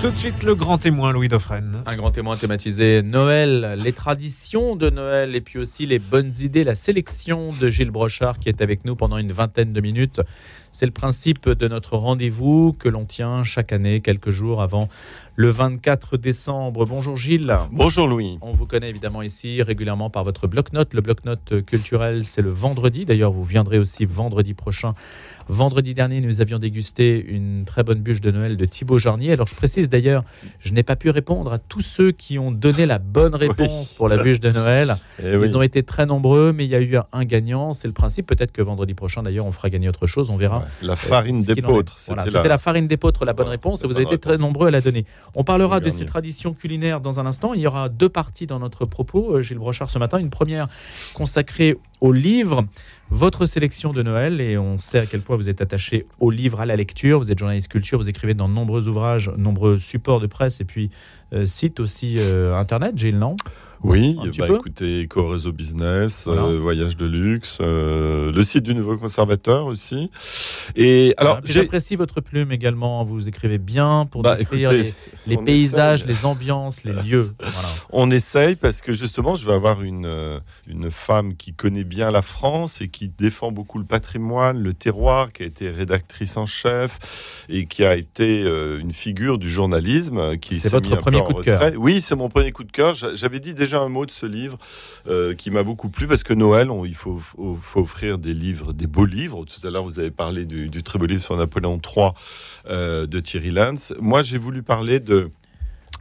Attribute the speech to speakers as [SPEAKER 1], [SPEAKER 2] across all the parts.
[SPEAKER 1] Tout de suite, le grand témoin, Louis Dauphren.
[SPEAKER 2] Un grand témoin thématisé Noël, les traditions de Noël et puis aussi les bonnes idées, la sélection de Gilles Brochard qui est avec nous pendant une vingtaine de minutes. C'est le principe de notre rendez-vous que l'on tient chaque année, quelques jours avant le 24 décembre. Bonjour Gilles.
[SPEAKER 3] Bonjour Louis.
[SPEAKER 2] On vous connaît évidemment ici régulièrement par votre bloc-notes. Le bloc-notes culturel, c'est le vendredi. D'ailleurs, vous viendrez aussi vendredi prochain. Vendredi dernier, nous avions dégusté une très bonne bûche de Noël de Thibaut Jarnier. Alors, je précise d'ailleurs, je n'ai pas pu répondre à tous ceux qui ont donné la bonne réponse pour la bûche de Noël.
[SPEAKER 3] Eh
[SPEAKER 2] Ils
[SPEAKER 3] oui.
[SPEAKER 2] ont été très nombreux, mais il y a eu un gagnant. C'est le principe. Peut-être que vendredi prochain, d'ailleurs, on fera gagner autre chose. On verra.
[SPEAKER 3] Ouais, La farine
[SPEAKER 2] est.
[SPEAKER 3] d'épeautre.
[SPEAKER 2] Voilà,
[SPEAKER 3] c'était
[SPEAKER 2] la farine d'épeautre, la bonne
[SPEAKER 3] Ouais,
[SPEAKER 2] réponse, et vous avez été très nombreux à la donner. On parlera
[SPEAKER 3] Le
[SPEAKER 2] de ces traditions culinaires dans un instant. Il y aura deux parties dans notre propos, euh, Gilles Brochard, ce matin. Une première consacrée au livre, votre sélection de Noël, et on sait à quel point vous êtes attaché au livre, à la lecture. Vous êtes journaliste culture, vous écrivez dans de nombreux ouvrages, nombreux supports de presse, et puis euh, sites aussi euh, internet, Gilles, non?
[SPEAKER 3] Oui, bah, écoutez, Réseau Business,
[SPEAKER 2] Voilà.
[SPEAKER 3] euh, Voyage de luxe, euh, le site du nouveau conservateur aussi. Et alors,
[SPEAKER 2] Voilà. J'apprécie votre plume également. Vous écrivez bien pour
[SPEAKER 3] Bah,
[SPEAKER 2] décrire
[SPEAKER 3] écoutez,
[SPEAKER 2] les, paysages,
[SPEAKER 3] essaye.
[SPEAKER 2] les ambiances, les lieux. Voilà.
[SPEAKER 3] on essaye parce que justement, je vais avoir une, euh, une femme qui connaît bien la France et qui défend beaucoup le patrimoine, le terroir, qui a été rédactrice en chef et qui a été euh, une figure du journalisme.
[SPEAKER 2] C'est votre
[SPEAKER 3] mis un peu
[SPEAKER 2] premier
[SPEAKER 3] en
[SPEAKER 2] coup de cœur.
[SPEAKER 3] Oui, c'est mon premier coup de cœur. J'a- J'avais dit déjà un mot de ce livre euh, qui m'a beaucoup plu parce que Noël, il faut, offrir des livres, des beaux livres. Tout à l'heure, vous avez parlé du, très beau livre sur Napoléon III euh, de Thierry Lance. Moi, j'ai voulu parler de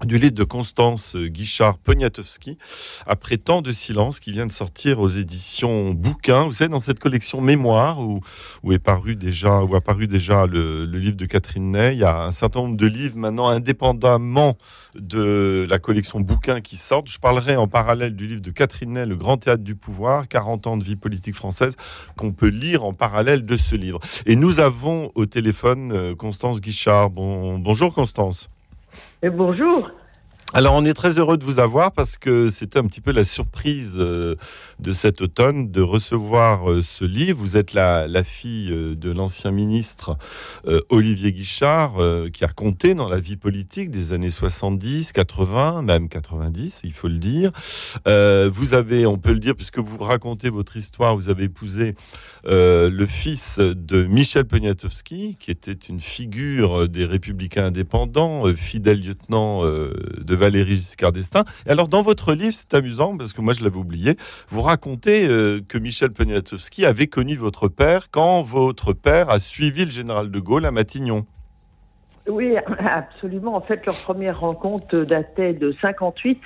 [SPEAKER 3] du livre de Constance Guichard Poniatowski, après tant de silence, qui vient de sortir aux éditions Bouquin. Vous savez, dans cette collection Mémoire, où, où est paru déjà, où a paru déjà le, le livre de Catherine Ney, il y a un certain nombre de livres maintenant indépendamment de la collection Bouquin qui sortent. Je parlerai en parallèle du livre de Catherine Ney, Le Grand Théâtre du Pouvoir, 40 ans de vie politique française, qu'on peut lire en parallèle de ce livre. Et nous avons au téléphone euh, Constance Guichard. Bon, bonjour Constance.
[SPEAKER 4] Et bonjour.
[SPEAKER 3] Alors, on est très heureux de vous avoir parce que c'était un petit peu la surprise euh, de cet automne de recevoir euh, ce livre. Vous êtes la, fille euh, de l'ancien ministre Olivier Guichard qui a compté dans la vie politique des années 70, 80, même 90, il faut le dire. Vous avez, on peut le dire, puisque vous racontez votre histoire, vous avez épousé le fils de Michel Poniatowski, qui était une figure des Républicains indépendants, fidèle lieutenant de Valéry Giscard d'Estaing. Alors, dans votre livre, c'est amusant, parce que moi, je l'avais oublié, vous racontez euh, que Michel Poniatowski avait connu votre père quand votre père a suivi le général de Gaulle à Matignon.
[SPEAKER 4] Oui, absolument. En fait, leur première rencontre datait de 58,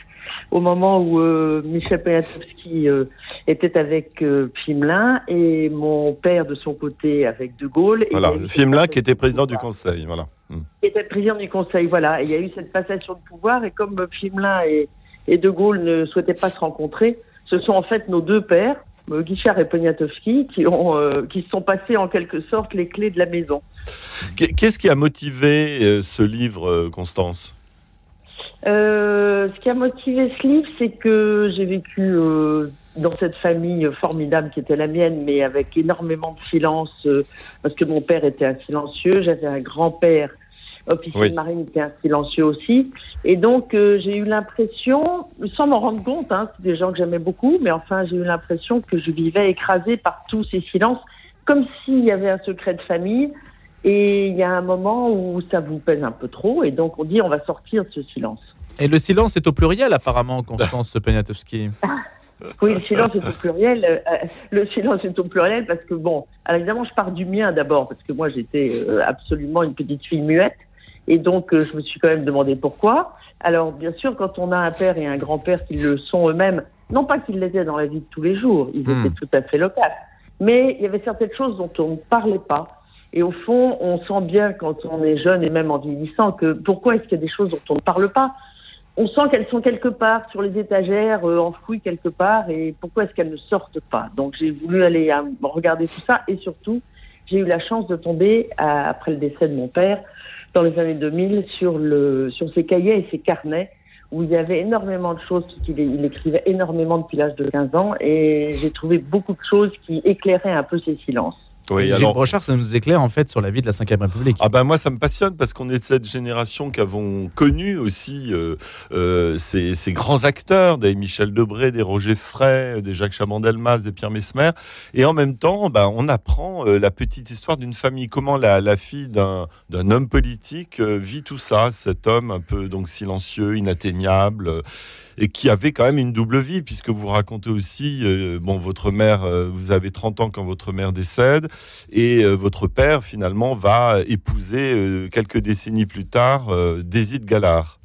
[SPEAKER 4] au moment où euh, Michel Poniatowski euh, était avec euh, Fimelin et mon père de son côté avec De Gaulle.
[SPEAKER 3] Voilà,
[SPEAKER 4] passation
[SPEAKER 3] qui était
[SPEAKER 4] de
[SPEAKER 3] président du. Conseil. Voilà. Mm.
[SPEAKER 4] Qui était président du Conseil, voilà. Et il y a eu cette passation de pouvoir et comme Fimelin et, et De Gaulle ne souhaitaient pas se rencontrer, ce sont en fait nos deux pères, Guichard et Poniatowski, qui ont euh, qui sont passés en quelque sorte les clés de la maison.
[SPEAKER 3] Qu'est- Qu'est-ce qui a motivé euh, ce livre, euh, Constance?
[SPEAKER 4] Euh, ce qui a motivé ce livre, c'est que j'ai vécu euh, dans cette famille formidable qui était la mienne, mais avec énormément de silence, euh, parce que mon père était un silencieux, j'avais un grand-père officier
[SPEAKER 3] Oui.
[SPEAKER 4] de marine qui était un silencieux aussi, et donc euh, j'ai eu l'impression, sans m'en rendre compte, hein, c'est des gens que j'aimais beaucoup, mais enfin j'ai eu l'impression que je vivais écrasée par tous ces silences, comme s'il y avait un secret de famille. Et il y a un moment où ça vous pèse un peu trop, et donc on dit on va sortir de ce silence.
[SPEAKER 2] Et le silence est au pluriel, apparemment, Constance Poniatowski.
[SPEAKER 4] Oui, le silence est au pluriel. euh, le silence est au pluriel parce que, bon, alors évidemment, je pars du mien d'abord, parce que moi, j'étais euh, absolument une petite fille muette. Et donc, euh, je me suis quand même demandé pourquoi. Alors, bien sûr, quand on a un père et un grand-père qui le sont eux-mêmes, non pas qu'ils l'étaient dans la vie de tous les jours, ils
[SPEAKER 2] Hmm.
[SPEAKER 4] étaient tout à fait locaux, mais il y avait certaines choses dont on ne parlait pas. Et au fond, on sent bien quand on est jeune et même en vieillissant que pourquoi est-ce qu'il y a des choses dont on ne parle pas? On sent qu'elles sont quelque part sur les étagères, euh, enfouies quelque part, et pourquoi est-ce qu'elles ne sortent pas? Donc j'ai voulu aller euh, regarder tout ça, et surtout, j'ai eu la chance de tomber, à- après le décès de mon père, dans les années 2000, sur, le, sur ses cahiers et ses carnets, où il y avait énormément de choses, qu'il il écrivait énormément depuis l'âge de 15 ans, et j'ai trouvé beaucoup de choses qui éclairaient un peu ses silences.
[SPEAKER 3] Oui,
[SPEAKER 2] Gilles
[SPEAKER 3] alors-
[SPEAKER 2] Brochard, ça nous éclaire en fait sur la vie de la Ve République.
[SPEAKER 3] Ah ben moi ça me passionne parce qu'on est de cette génération qui avons connu aussi euh, euh, ces, ces grands acteurs, des Michel Debré, des Roger Frey, des Jacques Chaban-Delmas, des Pierre Mesmer, et en même temps ben, on apprend euh, la petite histoire d'une famille, comment la, la fille d'un homme politique vit tout ça, cet homme un peu donc silencieux, inatteignable. et qui avait quand même une double vie, puisque vous racontez aussi, euh, bon, votre mère, euh, vous avez 30 ans quand votre mère décède, et euh, votre père, finalement, va épouser euh, quelques décennies plus tard euh, Déside Gallard.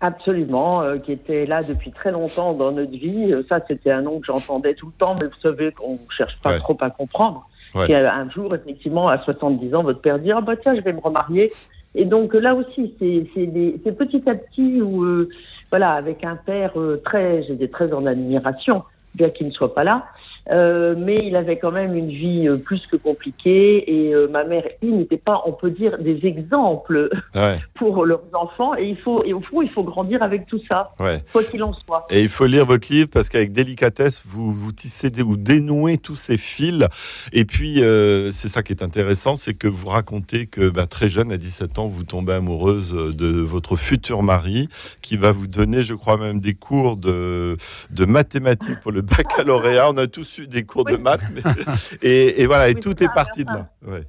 [SPEAKER 4] Absolument, euh, qui était là depuis très longtemps dans notre vie. Euh, ça, c'était un nom que j'entendais tout le temps, mais vous savez qu'on cherche pas
[SPEAKER 3] Ouais.
[SPEAKER 4] trop à comprendre.
[SPEAKER 3] Ouais.
[SPEAKER 4] Un jour, effectivement, à 70 ans, votre père dit ah bah tiens, je vais me remarier. Et donc là aussi, c'est petit à petit où euh, voilà, avec un père très, j'étais très en admiration, bien qu'il ne soit pas là. Euh, mais il avait quand même une vie euh, plus que compliquée et euh, ma mère, il n'était pas, on peut dire, des exemples
[SPEAKER 3] Ouais,
[SPEAKER 4] pour leurs enfants et il faut et au fond il faut grandir avec tout ça
[SPEAKER 3] ouais.
[SPEAKER 4] quoi qu'il en soit.
[SPEAKER 3] Et il faut lire votre livre parce qu'avec délicatesse, vous, vous tissez, vous dénouez tous ces fils. Et puis, c'est ça qui est intéressant, c'est que vous racontez que bah, très jeune, à 17 ans, vous tombez amoureuse de votre futur mari, qui va vous donner, je crois même, des cours de, de mathématiques pour le baccalauréat. On a tous des cours de maths. mais- et, et voilà, et
[SPEAKER 4] Oui,
[SPEAKER 3] tout est parti de là. Ouais.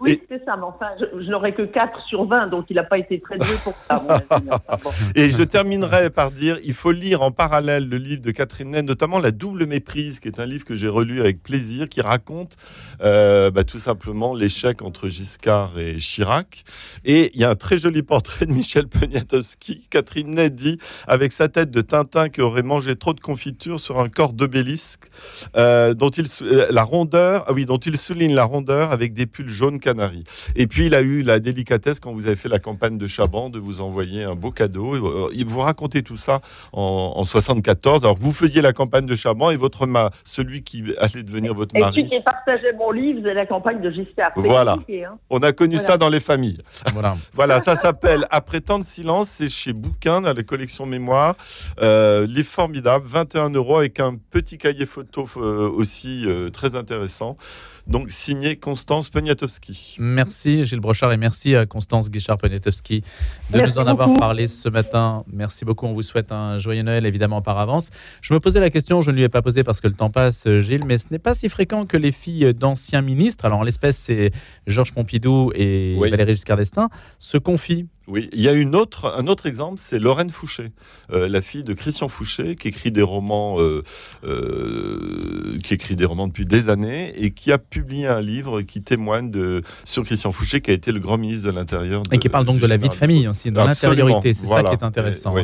[SPEAKER 4] Oui,
[SPEAKER 3] Et-
[SPEAKER 4] c'est ça, mais enfin je, je n'aurais que 4 sur 20 donc il n'a pas été très doué pour ça.
[SPEAKER 3] Et je terminerai par dire, il faut lire en parallèle le livre de Catherine Ney, notamment La double méprise, qui est un livre que j'ai relu avec plaisir, qui raconte euh, bah, tout simplement l'échec entre Giscard et Chirac. Et il y a un très joli portrait de Michel Poniatowski. Catherine Ney dit, avec sa tête de Tintin qui aurait mangé trop de confiture sur un corps d'obélisque, euh, dont il euh, la rondeur, ah oui, dont il souligne la rondeur avec des pulls jaunes Et puis il a eu la délicatesse quand vous avez fait la campagne de Chaban de vous envoyer un beau cadeau. Euh, Il vous racontez tout ça en, en 74. Alors vous faisiez la campagne de Chaban et votre ma, celui qui allait devenir votre
[SPEAKER 4] Et celui
[SPEAKER 3] mari.
[SPEAKER 4] qui partageait mon livre, c'est la campagne de Giscard.
[SPEAKER 3] Voilà.
[SPEAKER 4] hein.
[SPEAKER 3] On a connu
[SPEAKER 4] Voilà.
[SPEAKER 3] ça dans les familles.
[SPEAKER 2] Voilà.
[SPEAKER 3] Voilà, ça s'appelle Après tant de silence. C'est chez Bouquin, dans la collection Mémoire. Euh, livre formidable, 21 euros avec un petit cahier photo euh, aussi euh, très intéressant. Donc signé Constance Poniatowski.
[SPEAKER 2] Merci Gilles Brochard et merci à Constance Guichard-Poniatowski de
[SPEAKER 4] Merci
[SPEAKER 2] nous en avoir parlé ce matin. Merci beaucoup. On vous souhaite un joyeux Noël évidemment par avance. Je me posais la question, je ne lui ai pas posé parce que le temps passe, Gilles, mais ce n'est pas si fréquent que les filles d'anciens ministres, alors en l'espèce c'est Georges Pompidou et
[SPEAKER 3] Oui.
[SPEAKER 2] Valéry Giscard d'Estaing, se confient.
[SPEAKER 3] Oui, il y a une autre, un autre exemple, c'est Lorraine Fouché, euh, la fille de Christian Fouché, qui écrit des romans, euh, euh, qui écrit des romans depuis des années et qui a publié un livre qui témoigne de sur Christian Fouché, qui a été le grand ministre de l'Intérieur.
[SPEAKER 2] Et qui parle donc de la vie de famille aussi, de l'intériorité. C'est ça qui est intéressant.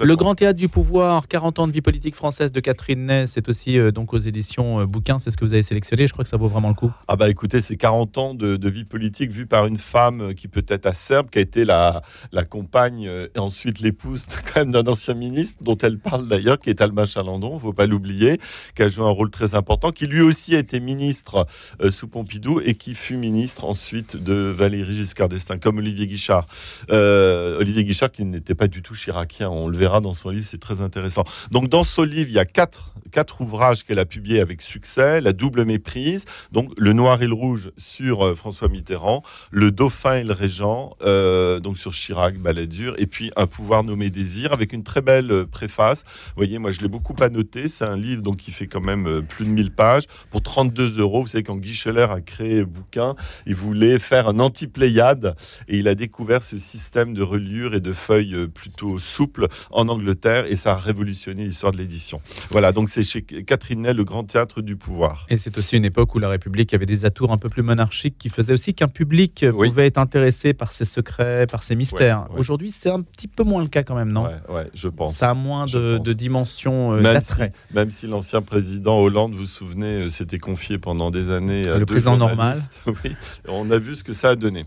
[SPEAKER 2] Le Grand Théâtre du Pouvoir, 40 ans de vie politique française de Catherine Ney, c'est aussi donc aux éditions Bouquin, c'est ce que vous avez sélectionné. Je crois que ça vaut vraiment le coup.
[SPEAKER 3] Ah bah écoutez, c'est 40 ans de, de vie politique vue par une femme qui peut être acerbe, qui a été la, la compagne euh, et ensuite l'épouse quand même d'un ancien ministre dont elle parle d'ailleurs, qui est Alma Chalandon, faut pas l'oublier, qui a joué un rôle très important, qui lui aussi a été ministre euh, sous Pompidou et qui fut ministre ensuite de Valéry Giscard d'Estaing, comme Olivier Guichard. Euh, Olivier Guichard qui n'était pas du tout chiracien, on le verra dans son livre, c'est très intéressant. Donc dans ce livre, il y a quatre, quatre ouvrages qu'elle a publiés avec succès, La double méprise, donc Le Noir et le Rouge sur François Mitterrand, Le Dauphin et le Régent, donc sur Chirac, Balladur, et puis Un pouvoir nommé désir, avec une très belle euh, préface. Vous voyez, moi je l'ai beaucoup annoté, c'est un livre donc qui fait quand même euh, plus de 1000 pages, pour 32 euros. Vous savez, quand Guy Scheller a créé Bouquin, il voulait faire un anti-Pléiade, et il a découvert ce système de reliure et de feuilles euh, plutôt souples en Angleterre, et ça a révolutionné l'histoire de l'édition. Voilà, donc c'est chez Catherine Ney, le grand théâtre du pouvoir.
[SPEAKER 2] Et c'est aussi une époque où la République avait des atours un peu plus monarchiques qui faisaient aussi qu'un public
[SPEAKER 3] Oui.
[SPEAKER 2] pouvait être intéressé par ses secrets, par ses mystères.
[SPEAKER 3] Ouais, ouais.
[SPEAKER 2] Aujourd'hui, c'est un petit peu moins le cas quand même, non
[SPEAKER 3] Ouais, je pense.
[SPEAKER 2] Ça a moins de, dimension euh,
[SPEAKER 3] Même
[SPEAKER 2] d'attrait.
[SPEAKER 3] si, même si l'ancien président Hollande, vous vous souvenez, euh, s'était confié pendant des années à
[SPEAKER 2] Le président normal.
[SPEAKER 3] Oui, on a vu ce que ça a donné.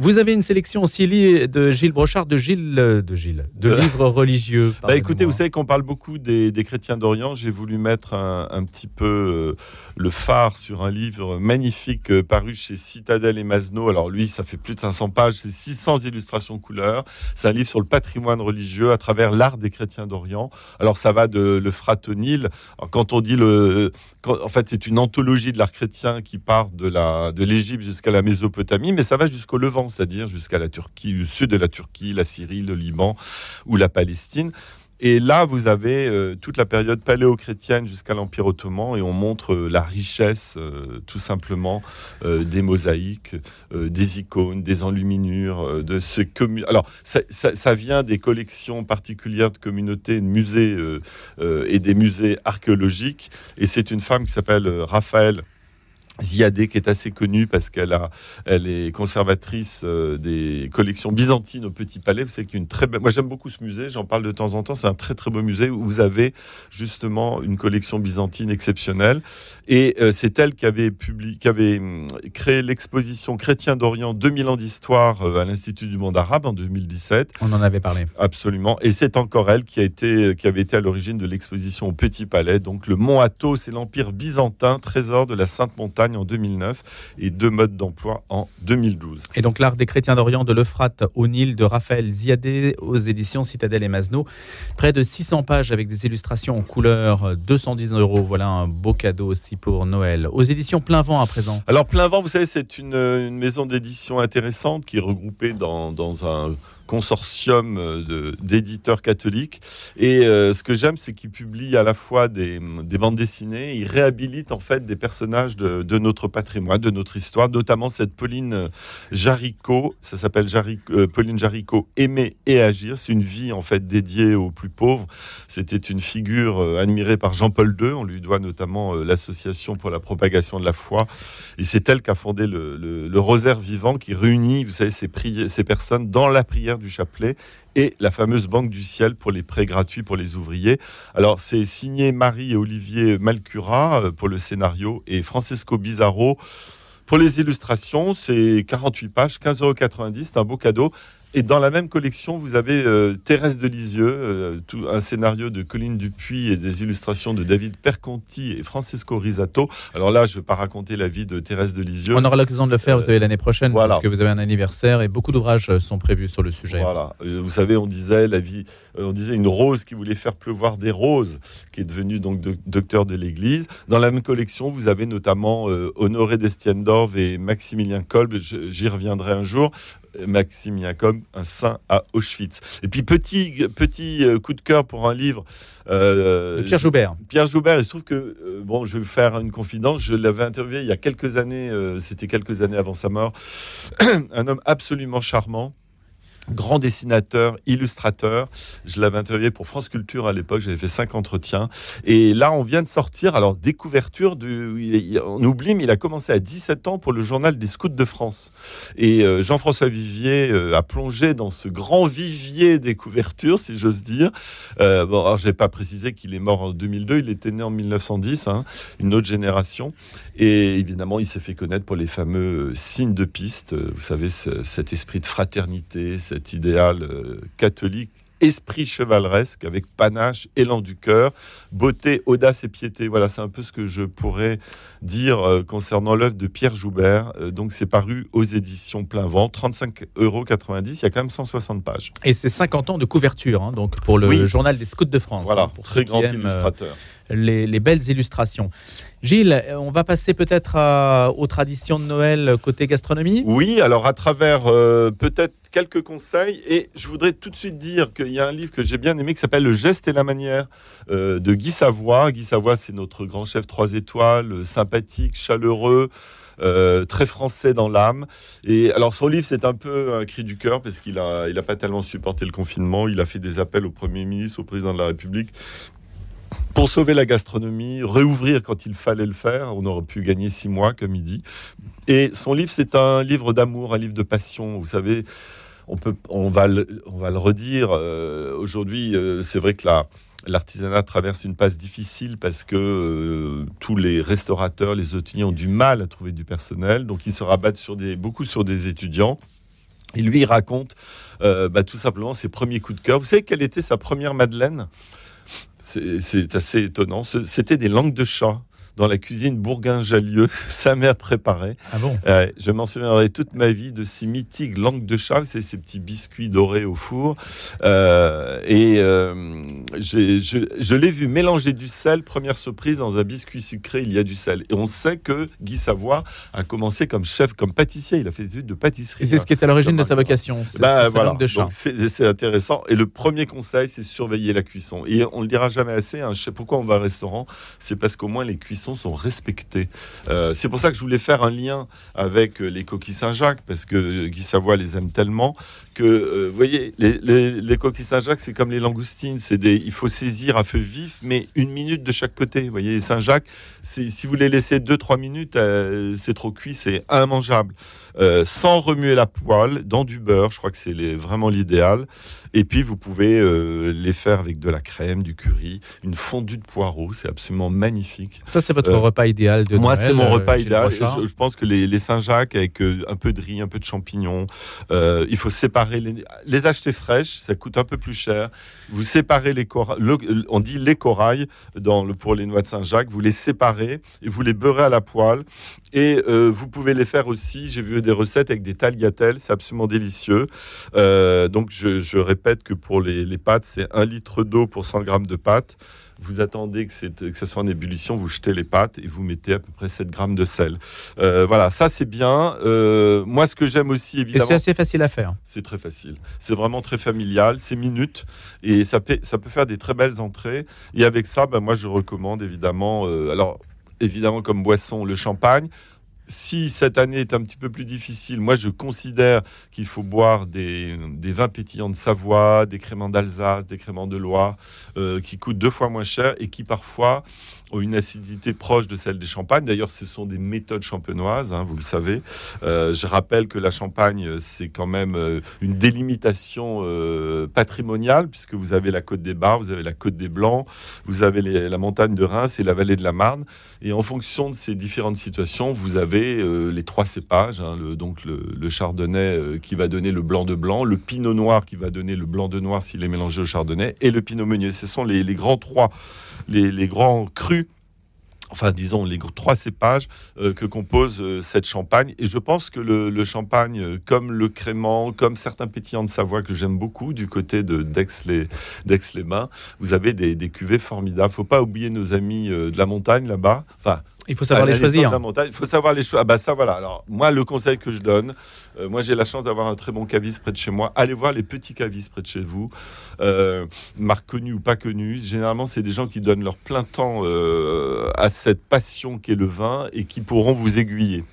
[SPEAKER 2] Vous avez une sélection aussi de Gilles Brochard, de Gilles, de Gilles, de livres religieux.
[SPEAKER 3] Bah écoutez, vous savez qu'on parle beaucoup des, chrétiens d'Orient. J'ai voulu mettre un, petit peu le phare sur un livre magnifique paru chez Citadel et Masno. Alors lui, ça fait plus de 500 pages, c'est 600 illustrations couleurs. C'est un livre sur le patrimoine religieux à travers l'art des chrétiens d'Orient. Alors ça va de l'Euphrate Quand on dit le, en fait, c'est une anthologie de l'art chrétien qui part de la de l'Égypte jusqu'à la Mésopotamie, mais ça va jusqu'au Levant, c'est-à-dire jusqu'à la Turquie, le sud de la Turquie, la Syrie, le Liban ou la Palestine. Et là, vous avez euh, toute la période paléo-chrétienne jusqu'à l'Empire ottoman, et on montre euh, la richesse, euh, tout simplement, des mosaïques, des icônes, des enluminures, de ce commun. Alors, ça, ça, vient des collections particulières de communautés, de musées et des musées archéologiques. Et c'est une femme qui s'appelle Raphaël Ziadé, qui est assez connue parce qu'elle a, elle est conservatrice euh, des collections byzantines au Petit Palais. Vous savez qu'une très belle, moi j'aime beaucoup ce musée, j'en parle de temps en temps. C'est un très très beau musée où vous avez justement une collection byzantine exceptionnelle. Et euh, c'est elle qui avait publié, qui avait hum, créé l'exposition Chrétien d'Orient 2000 ans d'histoire euh, à l'Institut du monde arabe en 2017.
[SPEAKER 2] On en avait parlé.
[SPEAKER 3] Absolument. Et c'est encore elle qui a été, qui avait été à l'origine de l'exposition au Petit Palais. Donc le Mont Athos, c'est l'empire byzantin, trésor de la Sainte Montagne en 2009 et deux modes d'emploi en 2012.
[SPEAKER 2] Et donc l'art des chrétiens d'Orient de l'Euphrate au Nil de Raphaël Ziadé aux éditions Citadelle et Masno. Près de 600 pages avec des illustrations en couleur, 210 euros. Voilà un beau cadeau aussi pour Noël. Aux éditions Plein Vent à présent.
[SPEAKER 3] Alors Plein Vent, vous savez, c'est une, maison d'édition intéressante qui est regroupée dans, dans un consortium euh, d'éditeurs catholiques. Et euh, ce que j'aime, c'est qu'ils publient à la fois des, bandes dessinées, ils réhabilitent en fait des personnages de, notre patrimoine, de notre histoire, notamment cette Pauline Jaricot, ça s'appelle euh, Pauline Jaricot, Aimer et agir. C'est une vie en fait dédiée aux plus pauvres. C'était une figure admirée par Jean-Paul II. On lui doit notamment l'association pour la propagation de la foi. Et c'est elle qui a fondé le, Rosaire vivant qui réunit, vous savez, ces personnes dans la prière du chapelet et la fameuse Banque du Ciel pour les prêts gratuits pour les ouvriers. Alors, c'est signé Marie et Olivier Malcura euh, pour le scénario et Francesco Bizarro pour les illustrations. C'est 48 pages, 15,90 euros. C'est un beau cadeau. Et dans la même collection, vous avez euh, Thérèse de Lisieux, euh, tout, un scénario de Colline Dupuis et des illustrations de David Perconti et Francesco Risato. Alors là, je ne vais pas raconter la vie de Thérèse de Lisieux.
[SPEAKER 2] On aura l'occasion de le faire, vous savez, l'année prochaine, parce que vous avez un anniversaire et beaucoup d'ouvrages sont prévus sur le sujet.
[SPEAKER 3] Voilà. Euh, vous savez, on disait la vie, on disait une rose qui voulait faire pleuvoir des roses, qui est devenue donc docteur de l'Église. Dans la même collection, vous avez notamment Honoré d'Estienne-Dorve et Maximilien Kolb. J'y reviendrai un jour. Maxime Jacob, un saint à Auschwitz. Et puis petit petit euh, coup de cœur pour un livre
[SPEAKER 2] euh, Pierre Joubert.
[SPEAKER 3] Pierre Joubert, il se trouve que euh, bon, je vais vous faire une confidence. Je l'avais interviewé il y a quelques années. C'était quelques années avant sa mort. un homme absolument charmant grand dessinateur, illustrateur. Je l'avais interviewé pour France Culture à l'époque, j'avais fait cinq entretiens. Et là, on vient de sortir, alors, découverture, du, on oublie, mais il a commencé à 17 ans pour le journal des scouts de France. Et euh, Jean-François Vivier euh, a plongé dans ce grand vivier des couvertures, si j'ose dire. Euh, bon, alors, je n'ai pas précisé qu'il est mort en 2002, il était né en 1910, hein, une autre génération. Et évidemment, il s'est fait connaître pour les fameux signes de piste, vous savez, cet esprit de fraternité, cet idéal euh, catholique esprit chevaleresque avec panache, élan du cœur, beauté, audace et piété. Voilà, c'est un peu ce que je pourrais dire euh, concernant l'œuvre de Pierre Joubert. Euh, donc, c'est paru aux éditions Plein Vent, 35,90 euros. Il y a quand même 160 pages.
[SPEAKER 2] Et c'est 50 ans de couverture, hein, donc pour le journal des Scouts de France.
[SPEAKER 3] Voilà,
[SPEAKER 2] hein,
[SPEAKER 3] pour très grand illustrateur
[SPEAKER 2] les, belles illustrations. Gilles, on va passer peut-être aux traditions de Noël côté gastronomie
[SPEAKER 3] Oui, alors à travers euh, peut-être quelques conseils. Et je voudrais tout de suite dire qu'il y a un livre que j'ai bien aimé qui s'appelle Le geste et la manière euh, de Guy Savoie. Guy Savoie, c'est notre grand chef trois étoiles, sympathique, chaleureux. Euh, très français dans l'âme. Et alors son livre, c'est un peu un cri du cœur parce qu'il a, il a pas tellement supporté le confinement. Il a fait des appels au Premier ministre, au Président de la République pour sauver la gastronomie, réouvrir quand il fallait le faire. On aurait pu gagner six mois, comme il dit. Et son livre, c'est un livre d'amour, un livre de passion. Vous savez, on, peut, on, va, le, on va le redire. Euh, aujourd'hui, euh, c'est vrai que la, l'artisanat traverse une passe difficile parce que euh, tous les restaurateurs, les hôteliers ont du mal à trouver du personnel. Donc, ils se rabattent beaucoup sur des étudiants. Et lui, il raconte bah, tout simplement ses premiers coups de cœur. Vous savez quelle était sa première Madeleine? C'est assez étonnant. C'était des langues de chat dans la cuisine Bourguin-Jallieu. Sa mère préparait.
[SPEAKER 2] Ah bon?
[SPEAKER 3] Ouais, je m'en souviendrai toute ma vie de ces mythiques langues de chat, c'est ces petits biscuits dorés au four. Euh, et euh, je, je l'ai vu mélanger du sel, première surprise, dans un biscuit sucré, il y a du sel. Et on sait que Guy Savoie a commencé comme chef, comme pâtissier, il a fait des études de pâtisserie.
[SPEAKER 2] Et c'est ce qui est à l'origine de sa vocation. c'est
[SPEAKER 3] Bah,
[SPEAKER 2] sa
[SPEAKER 3] voilà.
[SPEAKER 2] langue de chat.
[SPEAKER 3] C'est c'est intéressant. Et le premier conseil, c'est surveiller la cuisson. Et on le dira jamais assez. Hein. Je sais pourquoi on va au restaurant. C'est parce qu'au moins les cuissons sont respectées. Euh, c'est pour ça que je voulais faire un lien avec euh, les coquilles Saint-Jacques, parce que Guy Savoie les aime tellement que, euh, voyez, les, les- les coquilles Saint-Jacques, c'est comme les langoustines. C'est des, il faut saisir à feu vif, mais une minute de chaque côté. Vous voyez, Saint-Jacques, si vous les laissez 2-3 minutes, euh, c'est trop cuit, c'est immangeable. Euh, sans remuer la poêle, dans du beurre, je crois que c'est vraiment l'idéal. Et puis vous pouvez euh, les faire avec de la crème, du curry, une fondue de poireaux, c'est absolument magnifique.
[SPEAKER 2] Ça, c'est votre
[SPEAKER 3] Euh,
[SPEAKER 2] repas idéal de
[SPEAKER 3] Moi, c'est mon repas idéal. Je, je pense que les, les Saint-Jacques avec un peu de riz, un peu de champignons, il faut séparer les, les acheter fraîches, ça coûte un peu plus cher. Vous séparez les corails, on dit les corails dans le, pour les noix de Saint-Jacques, vous les séparez et vous les beurrez à la poêle. Et vous pouvez les faire aussi, j'ai vu des recettes avec des tagliatelles, c'est absolument délicieux. Euh, donc je, je répète que pour les, les pâtes, c'est un litre d'eau pour 100 grammes de pâtes. Vous attendez que, que ça soit en ébullition, vous jetez les pâtes et vous mettez à peu près 7 grammes de sel. Euh, voilà, ça c'est bien. Euh, moi, ce que j'aime aussi,
[SPEAKER 2] Et
[SPEAKER 3] évidemment,
[SPEAKER 2] c'est assez facile à faire.
[SPEAKER 3] c'est très facile. C'est vraiment très familial, c'est minutes et ça peut, ça peut faire des très belles entrées. Et avec ça, ben, moi je recommande évidemment, alors évidemment comme boisson, le champagne. Si cette année est un petit peu plus difficile, moi je considère qu'il faut boire des, vins pétillants de Savoie, des créments d'Alsace, des créments de Loire, euh, qui coûtent deux fois moins cher et qui parfois ont une acidité proche de celle des champagnes. D'ailleurs, ce sont des méthodes champenoises, hein, vous le savez. Euh, je rappelle que la Champagne, c'est quand même euh, une délimitation patrimoniale, puisque vous avez la côte des Bars, vous avez la côte des Blancs, vous avez la montagne de Reims et la vallée de la Marne. Et en fonction de ces différentes situations, vous avez euh, les trois cépages, hein, le, donc le, chardonnay euh, qui va donner le blanc de blanc, le pinot noir qui va donner le blanc de noir s'il est mélangé au chardonnay, et le pinot meunier. Ce sont les, grands trois, les, grands crus enfin disons les trois cépages euh, que compose cette champagne. Et je pense que le, champagne, comme le crément, comme certains pétillants de Savoie que j'aime beaucoup du côté de d'Aix-les d'Aix-les-Bains, vous avez des, des cuvées formidables. Faut pas oublier nos amis de la montagne là-bas. Enfin,
[SPEAKER 2] Il faut savoir
[SPEAKER 3] à
[SPEAKER 2] les choisir.
[SPEAKER 3] de la montagne, Il faut savoir les choix. Ah bah ça voilà. Alors moi le conseil que je donne, euh, moi j'ai la chance d'avoir un très bon caviste près de chez moi. Allez voir les petits cavistes près de chez vous, euh, marque connue ou pas connue. Généralement c'est des gens qui donnent leur plein temps euh, à cette passion qu'est le vin et qui pourront vous aiguiller.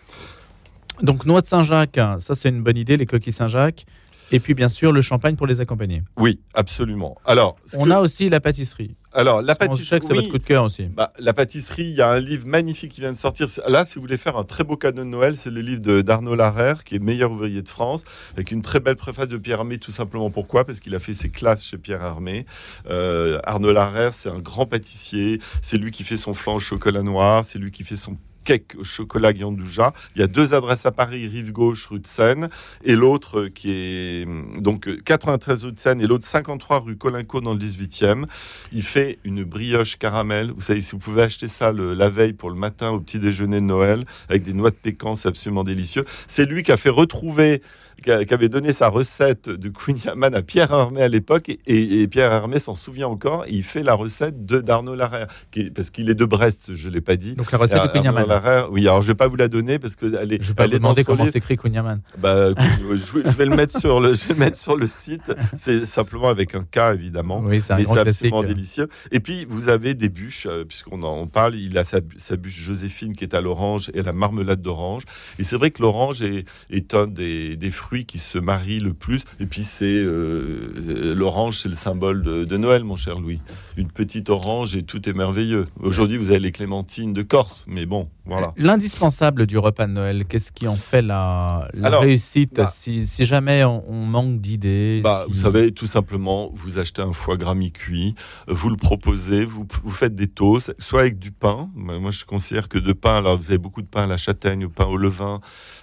[SPEAKER 2] Donc, noix de Saint-Jacques, ça, c'est une bonne idée, les coquilles Saint-Jacques. Et puis, bien sûr, le champagne pour les accompagner.
[SPEAKER 3] Oui, absolument. Alors
[SPEAKER 2] On
[SPEAKER 3] que-
[SPEAKER 2] a aussi la pâtisserie.
[SPEAKER 3] alors la pâtisserie.
[SPEAKER 2] que c'est votre coup de cœur aussi.
[SPEAKER 3] Bah, la pâtisserie, il y a un livre magnifique qui vient de sortir. Là, si vous voulez faire un très beau cadeau de Noël, c'est le livre de- d'Arnaud Larère, qui est meilleur ouvrier de France, avec une très belle préface de Pierre Hermé, tout simplement. Pourquoi? Parce qu'il a fait ses classes chez Pierre Hermé. Euh, Arnaud Larère, c'est un grand pâtissier. C'est lui qui fait son flan au chocolat noir. C'est lui qui fait son cake au chocolat Guandouja. Il y a deux adresses à Paris, rive gauche, rue de Seine, et l'autre euh, qui est hum, donc euh, 93 rue de Seine et l'autre 53 rue Colinco dans le 18e. Il fait une brioche caramel. Vous savez, si vous pouvez acheter ça le- la veille pour le matin au petit déjeuner de Noël avec des noix de pécan, c'est absolument délicieux. C'est lui qui a fait retrouver, qui, a- qui avait donné sa recette de Queen Yaman à Pierre Hermé à l'époque et, et- et Pierre Hermé s'en souvient encore. Et il fait la recette de d'Arnaud Larère, qui est- parce qu'il est de Brest, je l'ai pas dit.
[SPEAKER 2] Donc, la recette de
[SPEAKER 3] Arnaud
[SPEAKER 2] Kunyaman.
[SPEAKER 3] Oui, alors je vais pas vous la donner parce que elle est,
[SPEAKER 2] Je vais pas vous demander comment s'écrit Kunyaman.
[SPEAKER 3] Bah, je, vais- je vais le mettre sur le, je vais le mettre sur le site. C'est simplement avec un K évidemment.
[SPEAKER 2] Oui, c'est un
[SPEAKER 3] Mais
[SPEAKER 2] grand
[SPEAKER 3] c'est
[SPEAKER 2] classique.
[SPEAKER 3] absolument délicieux. Et puis, vous avez des bûches, euh, puisqu'on en parle. Il a sa, bûche Joséphine qui est à l'orange et la marmelade d'orange. Et c'est vrai que l'orange est, est un des, des fruits qui se marient le plus. Et puis, c'est euh, euh, l'orange, c'est le symbole de, de Noël, mon cher Louis. Une petite orange et tout est merveilleux. Aujourd'hui, vous avez les clémentines de Corse, mais bon, Voilà.
[SPEAKER 2] L'indispensable du repas de Noël, qu'est-ce qui en fait la, la
[SPEAKER 3] Alors,
[SPEAKER 2] réussite
[SPEAKER 3] bah-
[SPEAKER 2] si, si jamais on, on manque d'idées
[SPEAKER 3] Bah,
[SPEAKER 2] si-
[SPEAKER 3] Vous savez, tout simplement, vous achetez un foie gras mi-cuit, euh, vous le proposez, vous, vous faites des toasts, soit avec du pain. Moi, moi, je considère que de pain, alors vous avez beaucoup de pain à la châtaigne, pain au levain,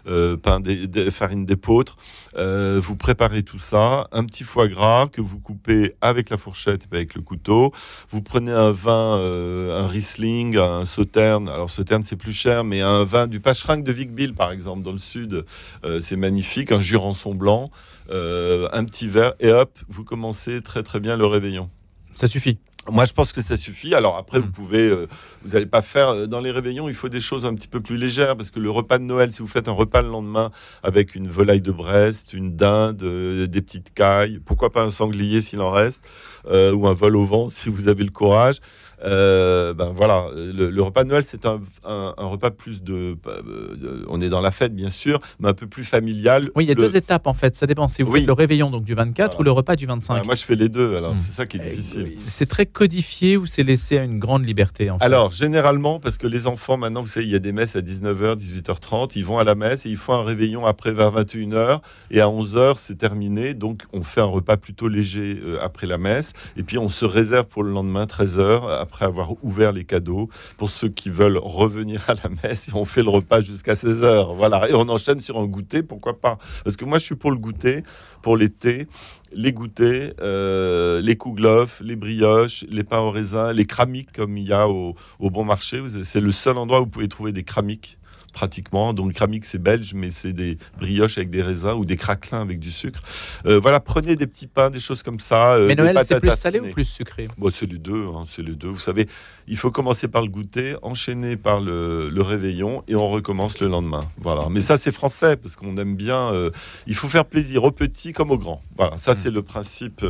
[SPEAKER 3] euh, pain des, des- farine d'épeautre. Euh, vous préparez tout ça, un petit foie gras que vous coupez avec la fourchette et avec le couteau. Vous prenez un vin, euh, un Riesling, un Sauterne. Alors Sauterne c'est plus cher, mais un vin du Pacherin de Vic-Bilh par exemple dans le sud, euh, c'est magnifique. Un Jurançon blanc, euh, un petit verre et hop, vous commencez très très bien le réveillon.
[SPEAKER 2] Ça suffit.
[SPEAKER 3] Moi, je pense que ça suffit. Alors après, vous pouvez, euh, vous n'allez pas faire euh, dans les réveillons. Il faut des choses un petit peu plus légères parce que le repas de Noël, si vous faites un repas le lendemain avec une volaille de Brest, une dinde, euh, des petites cailles, pourquoi pas un sanglier s'il en reste, ou un vol au vent si vous avez le courage. Euh, ben voilà, le, le repas de Noël, c'est un, un- un repas plus de, euh, on est dans la fête bien sûr, mais un peu plus familial.
[SPEAKER 2] Oui, il y a
[SPEAKER 3] Le-
[SPEAKER 2] deux étapes en fait. Ça dépend si vous
[SPEAKER 3] Oui.
[SPEAKER 2] faites le réveillon donc du 24
[SPEAKER 3] Voilà.
[SPEAKER 2] ou le repas du 25.
[SPEAKER 3] Ouais, moi, je fais les deux. Alors
[SPEAKER 2] Mm.
[SPEAKER 3] c'est ça qui est
[SPEAKER 2] Euh,
[SPEAKER 3] difficile.
[SPEAKER 2] C'est très codifié ou c'est laissé à une grande liberté en fait?
[SPEAKER 3] Alors, généralement, parce que les enfants, maintenant, vous savez, il y a des messes à 19h, 18h30, ils vont à la messe et ils font un réveillon après vers 21h et à 11h, c'est terminé. Donc, on fait un repas plutôt léger euh, après la messe et puis on se réserve pour le lendemain, 13h, après avoir ouvert les cadeaux pour ceux qui veulent revenir à la messe et on fait le repas jusqu'à 16h. Voilà, et on enchaîne sur un goûter, pourquoi pas Parce que moi, je suis pour le goûter, pour l'été les goûters, euh, les kouglof, les brioches, les pains au raisin, les cramiques comme il y a au, au bon marché. C'est le seul endroit où vous pouvez trouver des cramiques pratiquement. Donc cramique c'est belge, mais c'est des brioches avec des raisins ou des craquelins avec du sucre. Euh, voilà, prenez des petits pains, des choses comme ça. euh,
[SPEAKER 2] Mais Noël, c'est plus salé ou plus sucré?
[SPEAKER 3] Bon, c'est les deux, hein, c'est les deux. Vous savez, il faut commencer par le goûter, enchaîner par le, le réveillon et on recommence le lendemain. Voilà. Mais ça, c'est français parce qu'on aime bien. euh, il faut faire plaisir aux petits comme aux grands. Voilà, ça, c'est le principe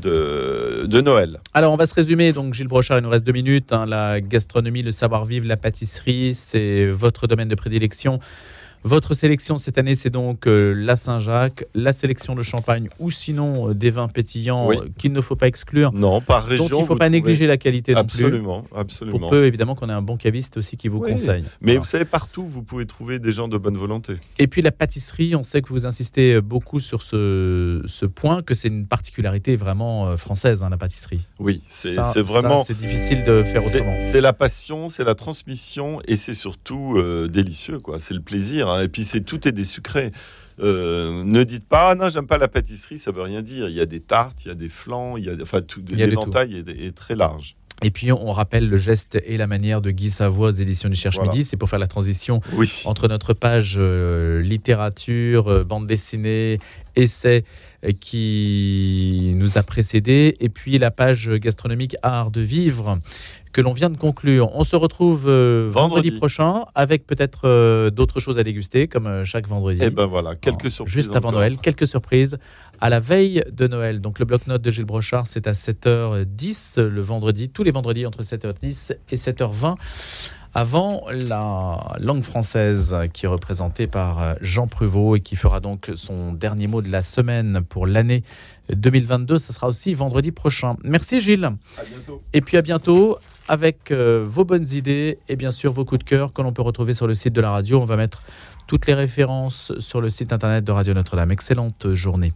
[SPEAKER 3] de, Noël.
[SPEAKER 2] Alors, on va se résumer. Donc, Gilles Brochard, il nous reste deux minutes. hein. La gastronomie, le savoir-vivre, la pâtisserie, c'est votre domaine de prédilection. Votre sélection cette année, c'est donc euh, la Saint-Jacques, la sélection de champagne ou sinon euh, des vins pétillants
[SPEAKER 3] Oui.
[SPEAKER 2] euh, qu'il ne faut pas exclure.
[SPEAKER 3] Non, par région.
[SPEAKER 2] Donc, il ne faut pas négliger la qualité non plus.
[SPEAKER 3] Absolument, absolument.
[SPEAKER 2] Pour peu, évidemment, qu'on ait un bon caviste aussi qui vous
[SPEAKER 3] Oui.
[SPEAKER 2] conseille.
[SPEAKER 3] Mais vous savez, partout, vous pouvez trouver des gens de bonne volonté.
[SPEAKER 2] Et puis la pâtisserie, on sait que vous insistez beaucoup sur ce, ce point, que c'est une particularité vraiment française, hein, la pâtisserie.
[SPEAKER 3] Oui, c'est vraiment.
[SPEAKER 2] C'est difficile de faire autrement.
[SPEAKER 3] C'est la passion, c'est la transmission et c'est surtout délicieux, quoi. C'est le plaisir. Hein. Et puis c'est tout est des sucrés. Euh, ne dites pas ah non j'aime pas la pâtisserie, ça veut rien dire. Il y a des tartes, il y a des flancs, il y a enfin tout. L'éventail est, est très large.
[SPEAKER 2] Et puis on rappelle le geste et la manière de Guy Savoie aux éditions du Cherche
[SPEAKER 3] Voilà.
[SPEAKER 2] Midi, c'est pour faire la transition
[SPEAKER 3] Oui.
[SPEAKER 2] entre notre page euh, littérature, euh, bande dessinée, essai qui nous a précédé, et puis la page gastronomique art de vivre que l'on vient de conclure. On se retrouve euh, vendredi.
[SPEAKER 3] Vendredi.
[SPEAKER 2] prochain avec peut-être euh, d'autres choses à déguster, comme euh, chaque vendredi.
[SPEAKER 3] Et ben voilà, quelques surprises.
[SPEAKER 2] Juste avant
[SPEAKER 3] encore.
[SPEAKER 2] Noël, quelques surprises à la veille de Noël. Donc le bloc-notes de Gilles Brochard, c'est à 7h10 le vendredi, tous les vendredis entre 7h10 et 7h20. Avant la langue française qui est représentée par euh, Jean Pruvot et qui fera donc son dernier mot de la semaine pour l'année 2022, ce sera aussi vendredi prochain. Merci Gilles.
[SPEAKER 3] À bientôt.
[SPEAKER 2] Et puis à bientôt avec euh, vos bonnes idées et bien sûr vos coups de cœur que l'on peut retrouver sur le site de la radio. On va mettre toutes les références sur le site internet de Radio Notre-Dame. Excellente journée.